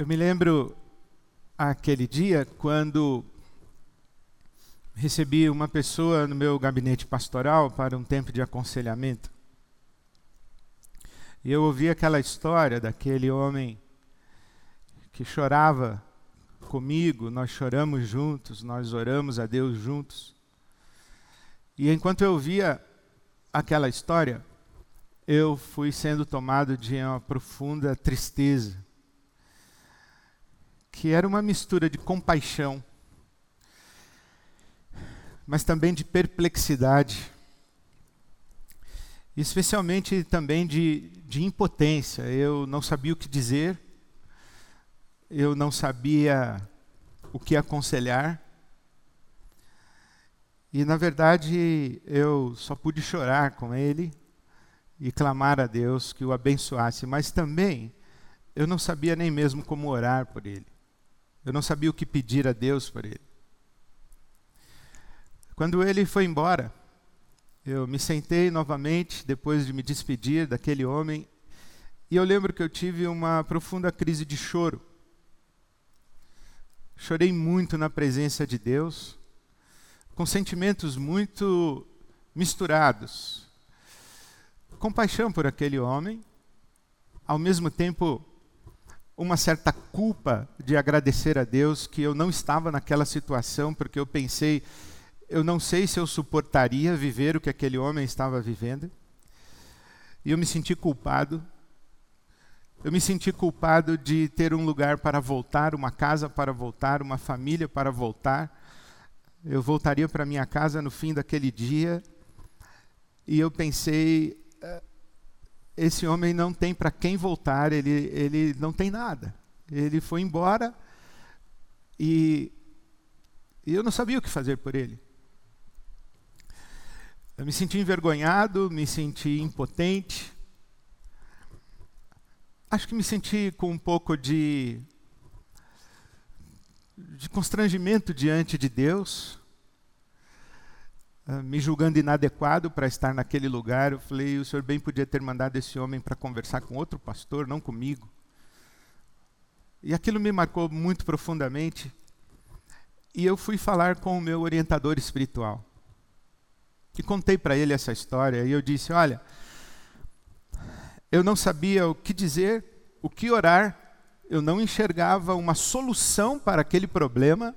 Eu me lembro aquele dia quando recebi uma pessoa no meu gabinete pastoral para um tempo de aconselhamento. E eu ouvi aquela história daquele homem que chorava comigo, nós choramos juntos, nós oramos a Deus juntos. E enquanto eu via aquela história, eu fui sendo tomado de uma profunda tristeza, que era uma mistura de compaixão, mas também de perplexidade, especialmente também de, de impotência. Eu não sabia o que dizer, eu não sabia o que aconselhar. E, na verdade, eu só pude chorar com ele e clamar a Deus que o abençoasse, mas também eu não sabia nem mesmo como orar por ele. Eu não sabia o que pedir a Deus por ele. Quando ele foi embora, eu me sentei novamente depois de me despedir daquele homem e eu lembro que eu tive uma profunda crise de choro. Chorei muito na presença de Deus, com sentimentos muito misturados compaixão por aquele homem, ao mesmo tempo uma certa culpa de agradecer a Deus que eu não estava naquela situação, porque eu pensei, eu não sei se eu suportaria viver o que aquele homem estava vivendo. E eu me senti culpado. Eu me senti culpado de ter um lugar para voltar, uma casa para voltar, uma família para voltar. Eu voltaria para minha casa no fim daquele dia. E eu pensei, esse homem não tem para quem voltar, ele, ele não tem nada. Ele foi embora e, e eu não sabia o que fazer por ele. Eu me senti envergonhado, me senti impotente. Acho que me senti com um pouco de, de constrangimento diante de Deus. Ah, me julgando inadequado para estar naquele lugar, eu falei: o senhor bem podia ter mandado esse homem para conversar com outro pastor, não comigo. E aquilo me marcou muito profundamente. E eu fui falar com o meu orientador espiritual. E contei para ele essa história. E eu disse: Olha, eu não sabia o que dizer, o que orar, eu não enxergava uma solução para aquele problema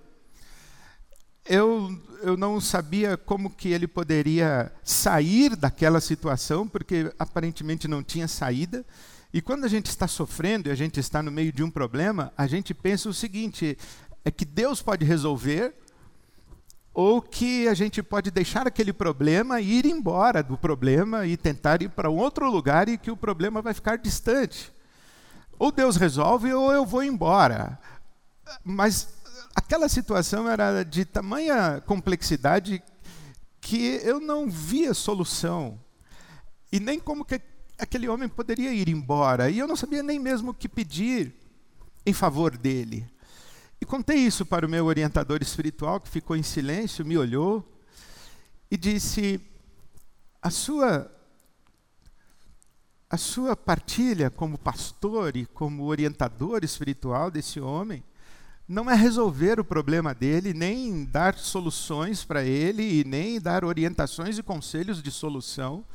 eu, eu não sabia como que ele poderia sair daquela situação, porque aparentemente não tinha saída. E quando a gente está sofrendo e a gente está no meio de um problema, a gente pensa o seguinte: é que Deus pode resolver, ou que a gente pode deixar aquele problema e ir embora do problema e tentar ir para um outro lugar e que o problema vai ficar distante. Ou Deus resolve, ou eu vou embora. Mas aquela situação era de tamanha complexidade que eu não via solução. E nem como que aquele homem poderia ir embora. E eu não sabia nem mesmo o que pedir em favor dele. E contei isso para o meu orientador espiritual, que ficou em silêncio, me olhou e disse: A sua a sua partilha como pastor e como orientador espiritual desse homem não é resolver o problema dele, nem dar soluções para ele, e nem dar orientações e conselhos de solução.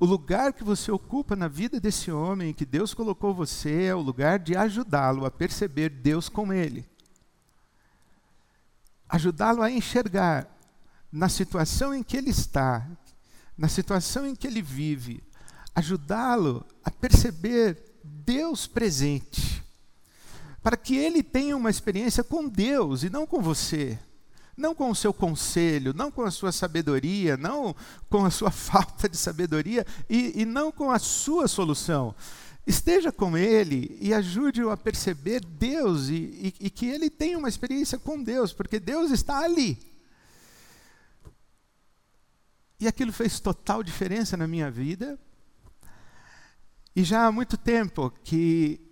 O lugar que você ocupa na vida desse homem, que Deus colocou você, é o lugar de ajudá-lo a perceber Deus com ele. Ajudá-lo a enxergar na situação em que ele está, na situação em que ele vive, ajudá-lo a perceber Deus presente para que ele tenha uma experiência com Deus e não com você. Não com o seu conselho, não com a sua sabedoria, não com a sua falta de sabedoria e, e não com a sua solução. Esteja com ele e ajude-o a perceber Deus e, e, e que ele tenha uma experiência com Deus, porque Deus está ali. E aquilo fez total diferença na minha vida. E já há muito tempo que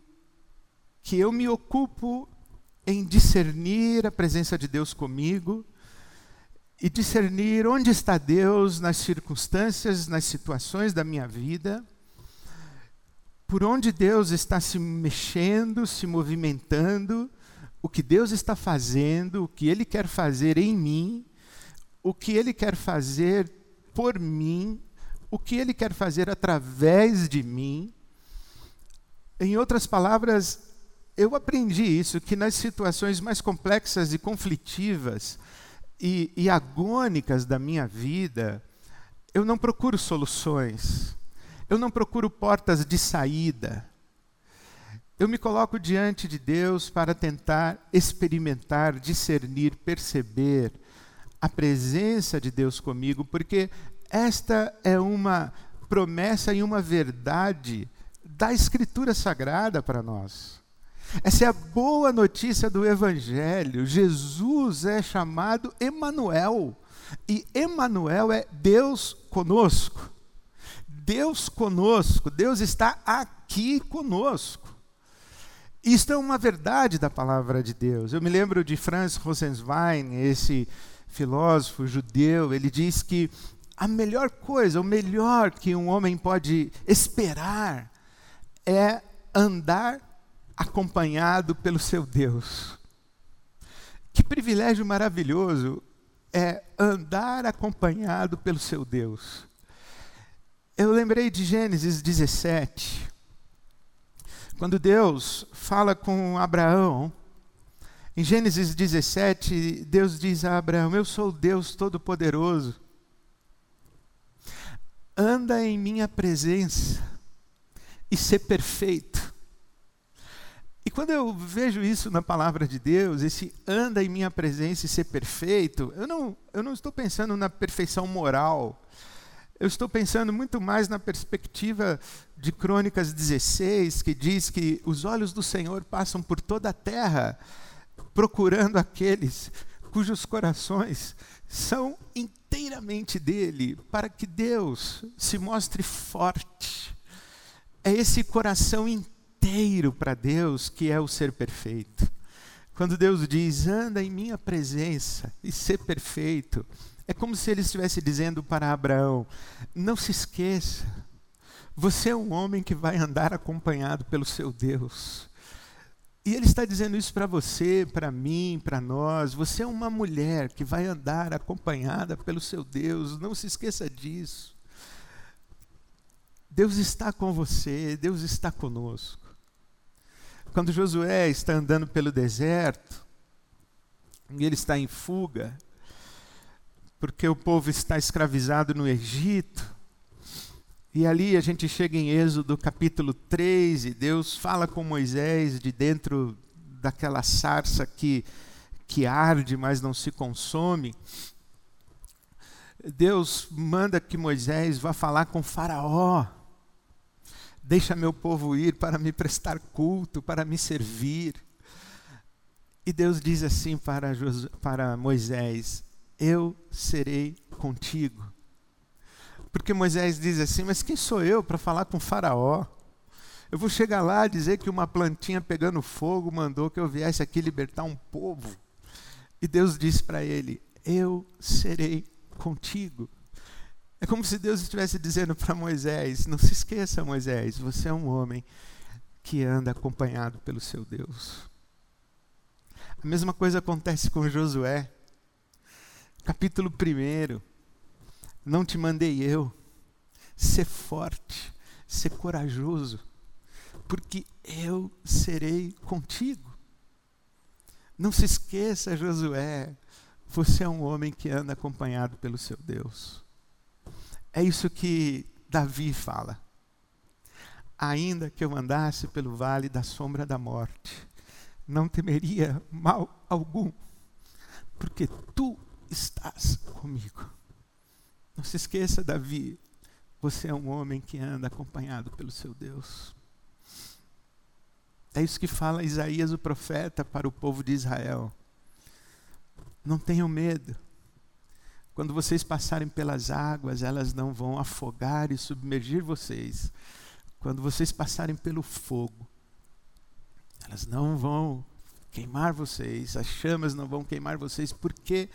que eu me ocupo em discernir a presença de Deus comigo e discernir onde está Deus nas circunstâncias, nas situações da minha vida. por onde Deus está se mexendo, se movimentando, o que Deus está fazendo, o que Ele quer fazer em mim, o que Ele quer fazer por mim, o que Ele quer fazer através de mim. Em outras palavras, eu aprendi isso, que nas situações mais complexas e conflitivas e, e agônicas da minha vida, eu não procuro soluções, eu não procuro portas de saída. Eu me coloco diante de Deus para tentar experimentar, discernir, perceber a presença de Deus comigo, porque esta é uma promessa e uma verdade da Escritura Sagrada para nós. Essa é a boa notícia do Evangelho. Jesus é chamado Emanuel. E Emanuel é Deus conosco. Deus conosco, Deus está aqui conosco. Isto é uma verdade da palavra de Deus. Eu me lembro de Franz Rosenzwein, esse filósofo judeu, ele diz que a melhor coisa, o melhor que um homem pode esperar é andar acompanhado pelo seu Deus. Que privilégio maravilhoso é andar acompanhado pelo seu Deus. Eu lembrei de Gênesis 17, quando Deus fala com Abraão. Em Gênesis 17, Deus diz a Abraão: Eu sou Deus Todo-Poderoso. Anda em minha presença e ser perfeito. E quando eu vejo isso na palavra de Deus, esse anda em minha presença e ser perfeito, eu não, eu não estou pensando na perfeição moral, eu estou pensando muito mais na perspectiva de Crônicas 16, que diz que os olhos do Senhor passam por toda a terra, procurando aqueles cujos corações são inteiramente dele, para que Deus se mostre forte. É esse coração inteiro para Deus que é o ser perfeito. Quando Deus diz, anda em minha presença e ser perfeito, é como se ele estivesse dizendo para Abraão: não se esqueça, você é um homem que vai andar acompanhado pelo seu Deus. E ele está dizendo isso para você, para mim, para nós. Você é uma mulher que vai andar acompanhada pelo seu Deus. Não se esqueça disso. Deus está com você, Deus está conosco. Quando Josué está andando pelo deserto, e ele está em fuga, porque o povo está escravizado no Egito. E ali a gente chega em Êxodo capítulo 3 e Deus fala com Moisés de dentro daquela sarça que, que arde, mas não se consome. Deus manda que Moisés vá falar com Faraó. Deixa meu povo ir para me prestar culto, para me servir. E Deus diz assim para, para Moisés: eu serei contigo. Porque Moisés diz assim: Mas quem sou eu para falar com Faraó? Eu vou chegar lá e dizer que uma plantinha pegando fogo mandou que eu viesse aqui libertar um povo. E Deus disse para ele: Eu serei contigo. É como se Deus estivesse dizendo para Moisés: Não se esqueça, Moisés, você é um homem que anda acompanhado pelo seu Deus. A mesma coisa acontece com Josué capítulo 1. Não te mandei eu. Ser forte, ser corajoso, porque eu serei contigo. Não se esqueça, Josué, você é um homem que anda acompanhado pelo seu Deus. É isso que Davi fala. Ainda que eu andasse pelo vale da sombra da morte, não temeria mal algum, porque tu estás comigo. Não se esqueça, Davi, você é um homem que anda acompanhado pelo seu Deus. É isso que fala Isaías, o profeta, para o povo de Israel. Não tenham medo. Quando vocês passarem pelas águas, elas não vão afogar e submergir vocês. Quando vocês passarem pelo fogo, elas não vão queimar vocês, as chamas não vão queimar vocês, porque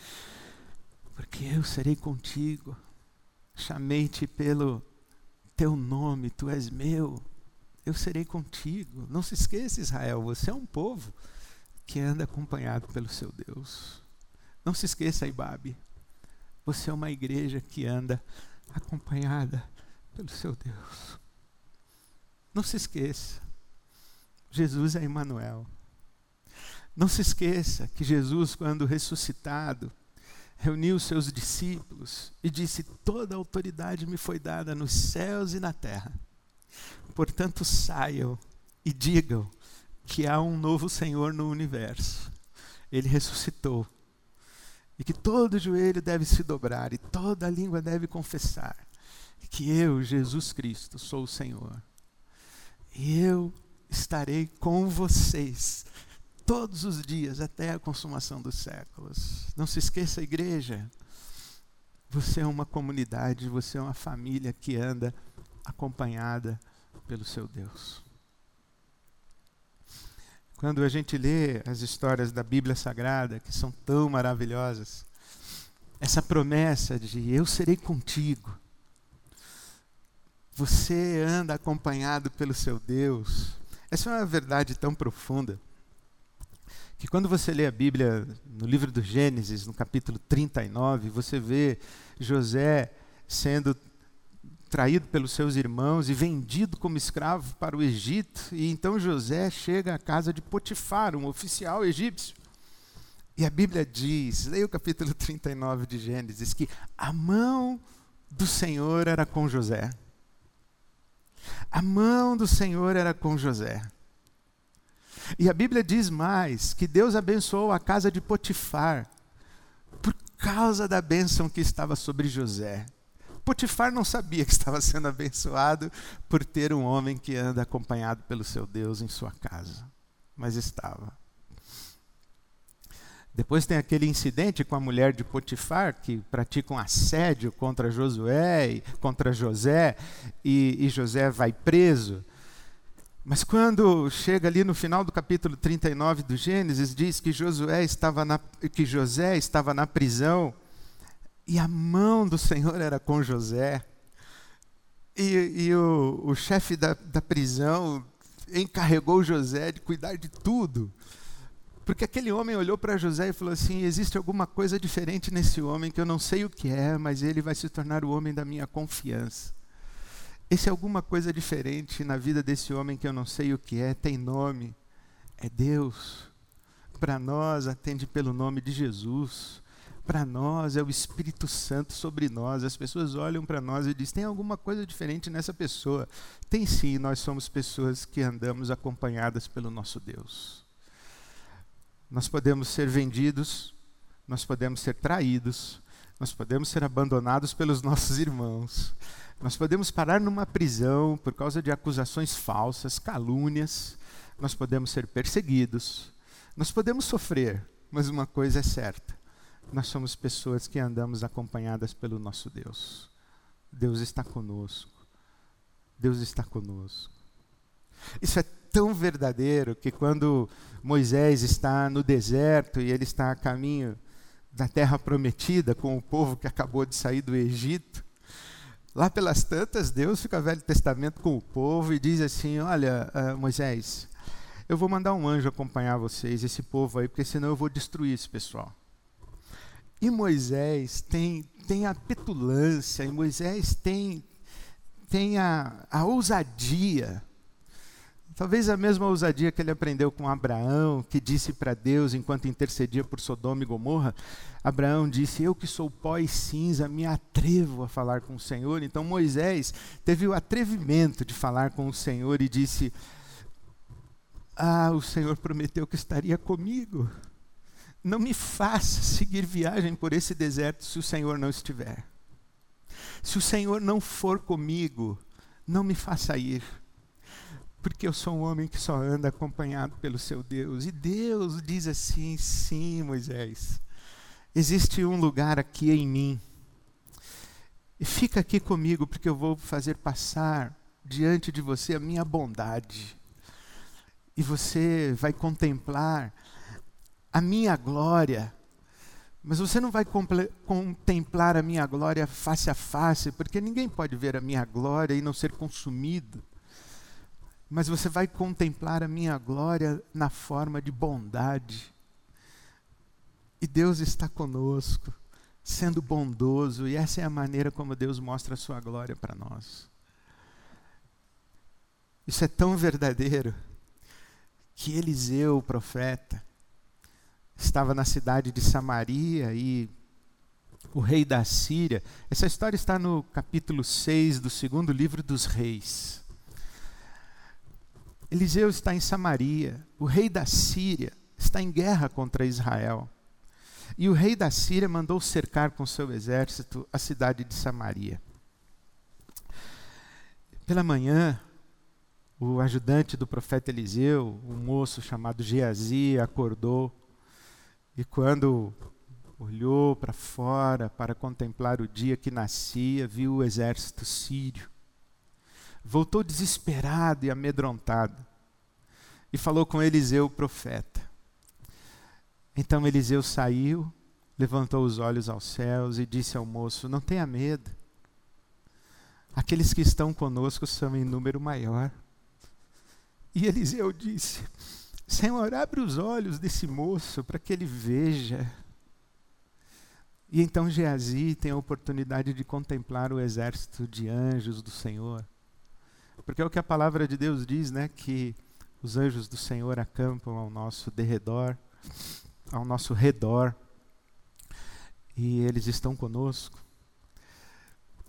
porque eu serei contigo. Chamei-te pelo teu nome, tu és meu. eu serei contigo. Não se esqueça, Israel, você é um povo que anda acompanhado pelo seu Deus. Não se esqueça, Ibabe, você é uma igreja que anda acompanhada pelo seu Deus. Não se esqueça, Jesus é Emmanuel. Não se esqueça que Jesus, quando ressuscitado, reuniu seus discípulos e disse: Toda autoridade me foi dada nos céus e na terra. Portanto, saiam e digam que há um novo Senhor no universo. Ele ressuscitou. E que todo joelho deve se dobrar e toda língua deve confessar que eu, Jesus Cristo, sou o Senhor. E eu estarei com vocês todos os dias até a consumação dos séculos. Não se esqueça, igreja, você é uma comunidade, você é uma família que anda acompanhada pelo seu Deus. Quando a gente lê as histórias da Bíblia Sagrada, que são tão maravilhosas, essa promessa de eu serei contigo, você anda acompanhado pelo seu Deus, essa é uma verdade tão profunda que quando você lê a Bíblia no livro do Gênesis, no capítulo 39, você vê José sendo traído pelos seus irmãos e vendido como escravo para o Egito, e então José chega à casa de Potifar, um oficial egípcio. E a Bíblia diz, leia o capítulo 39 de Gênesis, que a mão do Senhor era com José. A mão do Senhor era com José. E a Bíblia diz mais que Deus abençoou a casa de Potifar por causa da bênção que estava sobre José. Potifar não sabia que estava sendo abençoado por ter um homem que anda acompanhado pelo seu Deus em sua casa, mas estava. Depois tem aquele incidente com a mulher de Potifar, que pratica um assédio contra Josué contra José, e, e José vai preso. Mas quando chega ali no final do capítulo 39 do Gênesis, diz que Josué estava na, que José estava na prisão e a mão do Senhor era com José. E, e o, o chefe da, da prisão encarregou José de cuidar de tudo. Porque aquele homem olhou para José e falou assim: existe alguma coisa diferente nesse homem que eu não sei o que é, mas ele vai se tornar o homem da minha confiança. Esse é alguma coisa diferente na vida desse homem que eu não sei o que é, tem nome, é Deus. Para nós, atende pelo nome de Jesus. Para nós, é o Espírito Santo sobre nós. As pessoas olham para nós e dizem: tem alguma coisa diferente nessa pessoa. Tem sim, nós somos pessoas que andamos acompanhadas pelo nosso Deus. Nós podemos ser vendidos, nós podemos ser traídos, nós podemos ser abandonados pelos nossos irmãos, nós podemos parar numa prisão por causa de acusações falsas, calúnias, nós podemos ser perseguidos, nós podemos sofrer, mas uma coisa é certa: nós somos pessoas que andamos acompanhadas pelo nosso Deus. Deus está conosco. Deus está conosco. Isso é tão verdadeiro que quando Moisés está no deserto e ele está a caminho da terra prometida com o povo que acabou de sair do Egito, Lá pelas tantas, Deus fica Velho Testamento com o povo e diz assim: Olha, uh, Moisés, eu vou mandar um anjo acompanhar vocês, esse povo aí, porque senão eu vou destruir esse pessoal. E Moisés tem, tem a petulância, e Moisés tem, tem a, a ousadia Talvez a mesma ousadia que ele aprendeu com Abraão, que disse para Deus enquanto intercedia por Sodoma e Gomorra, Abraão disse: Eu que sou pó e cinza, me atrevo a falar com o Senhor. Então Moisés teve o atrevimento de falar com o Senhor e disse: Ah, o Senhor prometeu que estaria comigo. Não me faça seguir viagem por esse deserto se o Senhor não estiver. Se o Senhor não for comigo, não me faça ir porque eu sou um homem que só anda acompanhado pelo seu Deus. E Deus diz assim: sim, Moisés, existe um lugar aqui em mim. E fica aqui comigo, porque eu vou fazer passar diante de você a minha bondade. E você vai contemplar a minha glória. Mas você não vai contemplar a minha glória face a face, porque ninguém pode ver a minha glória e não ser consumido. mas você vai contemplar a minha glória na forma de bondade. E Deus está conosco, sendo bondoso, e essa é a maneira como Deus mostra a sua glória para nós. Isso é tão verdadeiro que Eliseu, o profeta, estava na cidade de Samaria e o rei da Síria. Essa história está no capítulo 6 do segundo livro dos reis. Eliseu está em Samaria, o rei da Síria está em guerra contra Israel. E o rei da Síria mandou cercar com seu exército a cidade de Samaria. Pela manhã, o ajudante do profeta Eliseu, um moço chamado Geazi, acordou e quando olhou para fora para contemplar o dia que nascia, viu o exército sírio voltou desesperado e amedrontado e falou com Eliseu, o profeta. Então Eliseu saiu, levantou os olhos aos céus e disse ao moço: Não tenha medo. Aqueles que estão conosco são em número maior. E Eliseu disse: Senhor, abre os olhos desse moço para que ele veja. E então Geazi tem a oportunidade de contemplar o exército de anjos do Senhor. Porque é o que a palavra de Deus diz, né? Que os anjos do Senhor acampam ao nosso derredor, ao nosso redor. E eles estão conosco.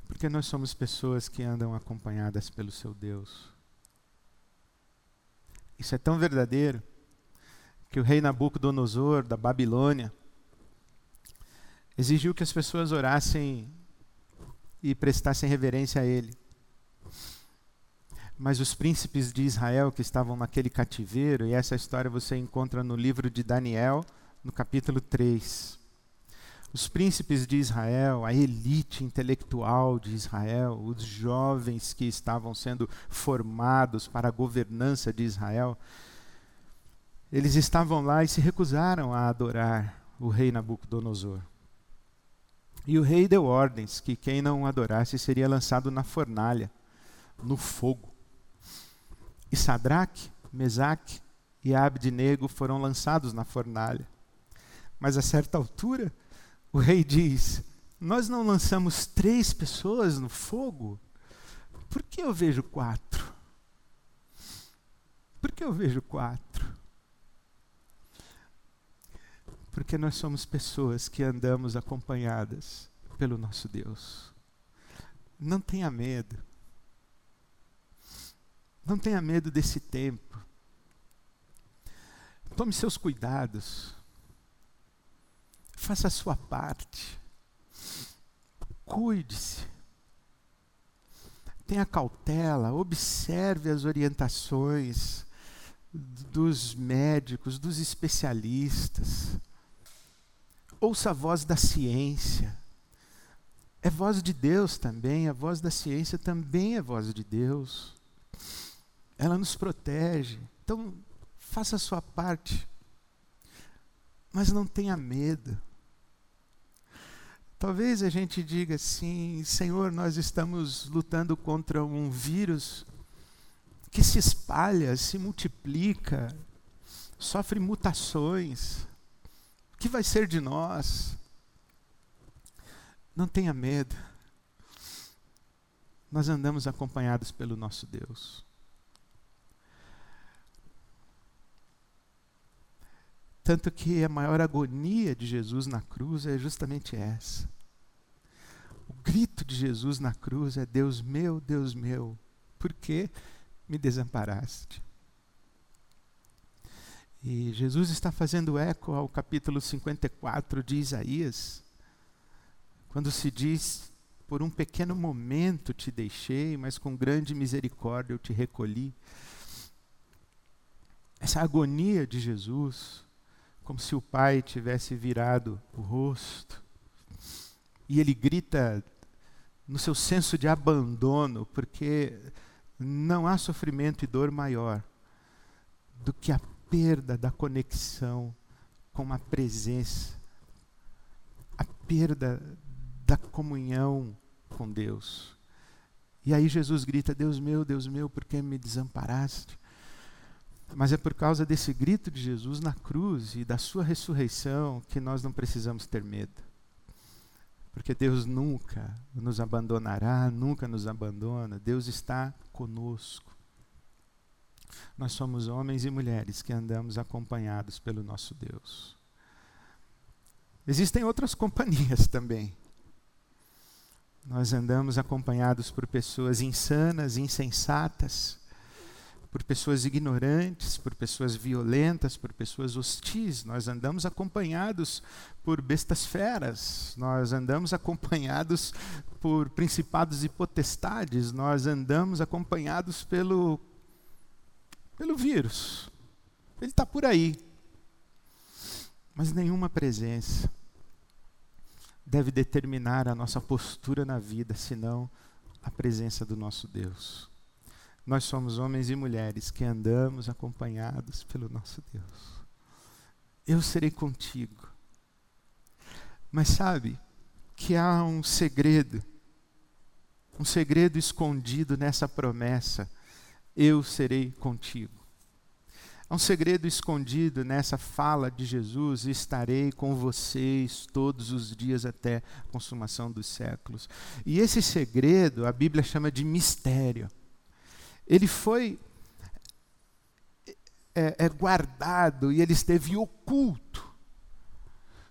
Porque nós somos pessoas que andam acompanhadas pelo seu Deus. Isso é tão verdadeiro que o rei Nabucodonosor da Babilônia exigiu que as pessoas orassem e prestassem reverência a ele. Mas os príncipes de Israel que estavam naquele cativeiro, e essa história você encontra no livro de Daniel, no capítulo 3. Os príncipes de Israel, a elite intelectual de Israel, os jovens que estavam sendo formados para a governança de Israel, eles estavam lá e se recusaram a adorar o rei Nabucodonosor. E o rei deu ordens que quem não adorasse seria lançado na fornalha, no fogo. E Sadraque, Mesaque e Abednego foram lançados na fornalha. Mas a certa altura, o rei diz: Nós não lançamos três pessoas no fogo? Por que eu vejo quatro? Por que eu vejo quatro? Porque nós somos pessoas que andamos acompanhadas pelo nosso Deus. Não tenha medo. Não tenha medo desse tempo. Tome seus cuidados. Faça a sua parte. Cuide-se. Tenha cautela, observe as orientações dos médicos, dos especialistas. Ouça a voz da ciência. É voz de Deus também, a voz da ciência também é voz de Deus ela nos protege. Então, faça a sua parte. Mas não tenha medo. Talvez a gente diga assim: Senhor, nós estamos lutando contra um vírus que se espalha, se multiplica, sofre mutações. Que vai ser de nós? Não tenha medo. Nós andamos acompanhados pelo nosso Deus. Tanto que a maior agonia de Jesus na cruz é justamente essa. O grito de Jesus na cruz é: Deus meu, Deus meu, por que me desamparaste? E Jesus está fazendo eco ao capítulo 54 de Isaías, quando se diz: Por um pequeno momento te deixei, mas com grande misericórdia eu te recolhi. Essa agonia de Jesus como se o pai tivesse virado o rosto. E ele grita no seu senso de abandono, porque não há sofrimento e dor maior do que a perda da conexão com a presença, a perda da comunhão com Deus. E aí Jesus grita: Deus meu, Deus meu, por que me desamparaste? Mas é por causa desse grito de Jesus na cruz e da sua ressurreição que nós não precisamos ter medo. Porque Deus nunca nos abandonará, nunca nos abandona. Deus está conosco. Nós somos homens e mulheres que andamos acompanhados pelo nosso Deus. Existem outras companhias também. Nós andamos acompanhados por pessoas insanas, insensatas, por pessoas ignorantes, por pessoas violentas, por pessoas hostis. Nós andamos acompanhados por bestas feras, nós andamos acompanhados por principados e potestades, nós andamos acompanhados pelo, pelo vírus. Ele está por aí. Mas nenhuma presença deve determinar a nossa postura na vida, senão a presença do nosso Deus. Nós somos homens e mulheres que andamos acompanhados pelo nosso Deus. Eu serei contigo. Mas sabe que há um segredo, um segredo escondido nessa promessa: eu serei contigo. Há um segredo escondido nessa fala de Jesus: estarei com vocês todos os dias até a consumação dos séculos. E esse segredo a Bíblia chama de mistério. Ele foi é, é guardado e ele esteve oculto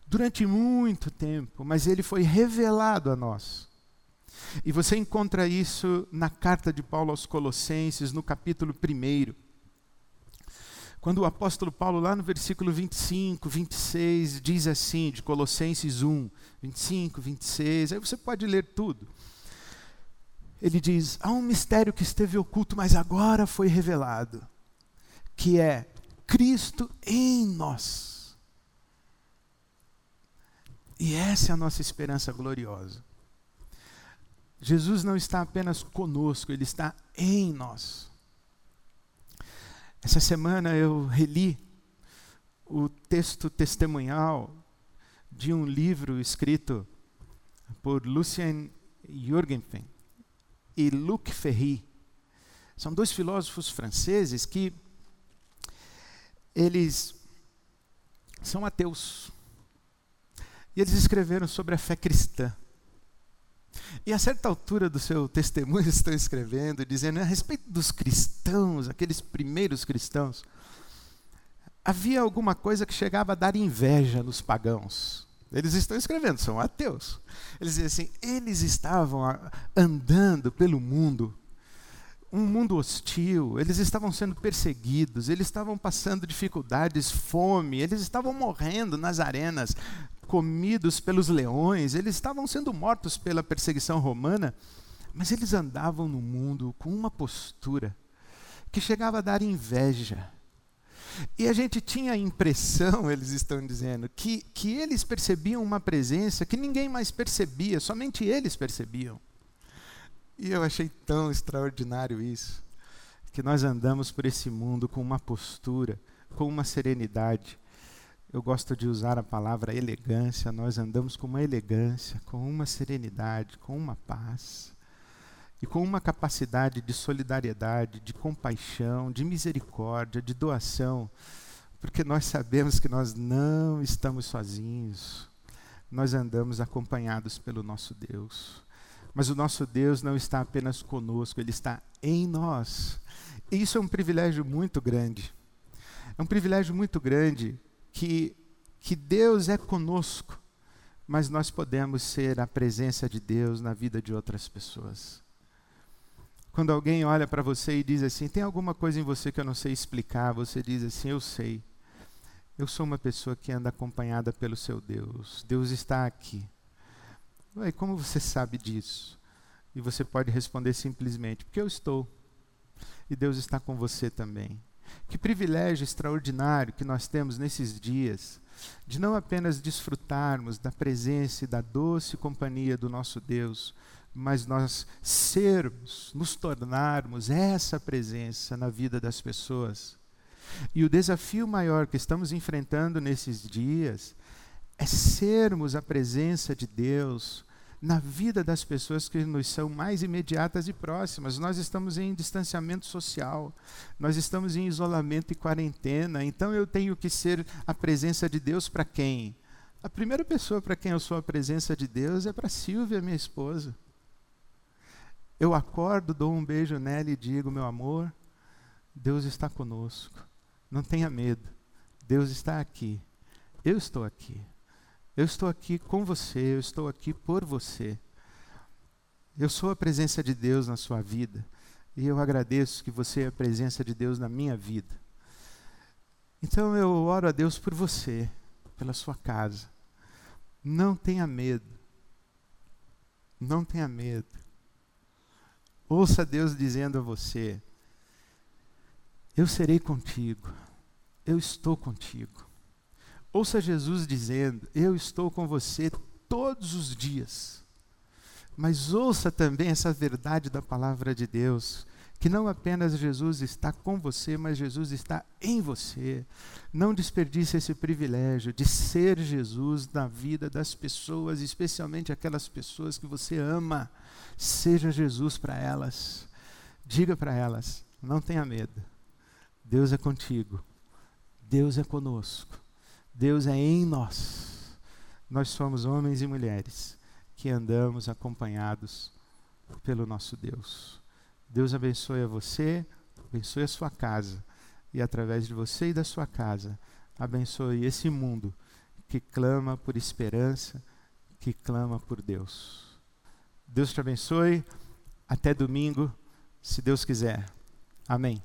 durante muito tempo, mas ele foi revelado a nós. E você encontra isso na carta de Paulo aos Colossenses, no capítulo 1. Quando o apóstolo Paulo, lá no versículo 25, 26, diz assim, de Colossenses 1, 25, 26, aí você pode ler tudo. Ele diz: há um mistério que esteve oculto, mas agora foi revelado, que é Cristo em nós. E essa é a nossa esperança gloriosa. Jesus não está apenas conosco, ele está em nós. Essa semana eu reli o texto testemunhal de um livro escrito por Lucien Jorgensen e Luc Ferry. São dois filósofos franceses que eles são ateus. E eles escreveram sobre a fé cristã. E a certa altura do seu testemunho estão escrevendo, dizendo a respeito dos cristãos, aqueles primeiros cristãos, havia alguma coisa que chegava a dar inveja nos pagãos. Eles estão escrevendo, são ateus. Eles dizem assim: eles estavam andando pelo mundo, um mundo hostil, eles estavam sendo perseguidos, eles estavam passando dificuldades, fome, eles estavam morrendo nas arenas, comidos pelos leões, eles estavam sendo mortos pela perseguição romana, mas eles andavam no mundo com uma postura que chegava a dar inveja. E a gente tinha a impressão, eles estão dizendo, que, que eles percebiam uma presença que ninguém mais percebia, somente eles percebiam. E eu achei tão extraordinário isso, que nós andamos por esse mundo com uma postura, com uma serenidade, eu gosto de usar a palavra elegância, nós andamos com uma elegância, com uma serenidade, com uma paz e com uma capacidade de solidariedade, de compaixão, de misericórdia, de doação, porque nós sabemos que nós não estamos sozinhos, nós andamos acompanhados pelo nosso Deus. Mas o nosso Deus não está apenas conosco, Ele está em nós. E isso é um privilégio muito grande. É um privilégio muito grande que, que Deus é conosco, mas nós podemos ser a presença de Deus na vida de outras pessoas. Quando alguém olha para você e diz assim: tem alguma coisa em você que eu não sei explicar, você diz assim: eu sei. Eu sou uma pessoa que anda acompanhada pelo seu Deus. Deus está aqui. Ué, como você sabe disso? E você pode responder simplesmente: porque eu estou. E Deus está com você também. Que privilégio extraordinário que nós temos nesses dias de não apenas desfrutarmos da presença e da doce companhia do nosso Deus, mas nós sermos, nos tornarmos essa presença na vida das pessoas. E o desafio maior que estamos enfrentando nesses dias é sermos a presença de Deus na vida das pessoas que nos são mais imediatas e próximas. Nós estamos em distanciamento social, nós estamos em isolamento e quarentena, então eu tenho que ser a presença de Deus para quem? A primeira pessoa para quem eu sou a presença de Deus é para Silvia, minha esposa. Eu acordo, dou um beijo nela e digo: meu amor, Deus está conosco. Não tenha medo. Deus está aqui. Eu estou aqui. Eu estou aqui com você, eu estou aqui por você. Eu sou a presença de Deus na sua vida. E eu agradeço que você é a presença de Deus na minha vida. Então eu oro a Deus por você, pela sua casa. Não tenha medo. Não tenha medo. Ouça Deus dizendo a você: Eu serei contigo, eu estou contigo. Ouça Jesus dizendo: Eu estou com você todos os dias. Mas ouça também essa verdade da palavra de Deus, que não apenas Jesus está com você, mas Jesus está em você. Não desperdice esse privilégio de ser Jesus na vida das pessoas, especialmente aquelas pessoas que você ama. Seja Jesus para elas. Diga para elas: não tenha medo. Deus é contigo. Deus é conosco. Deus é em nós. Nós somos homens e mulheres que andamos acompanhados pelo nosso Deus. Deus abençoe a você, abençoe a sua casa e através de você e da sua casa, abençoe esse mundo que clama por esperança, que clama por Deus. Deus te abençoe. Até domingo, se Deus quiser. Amém.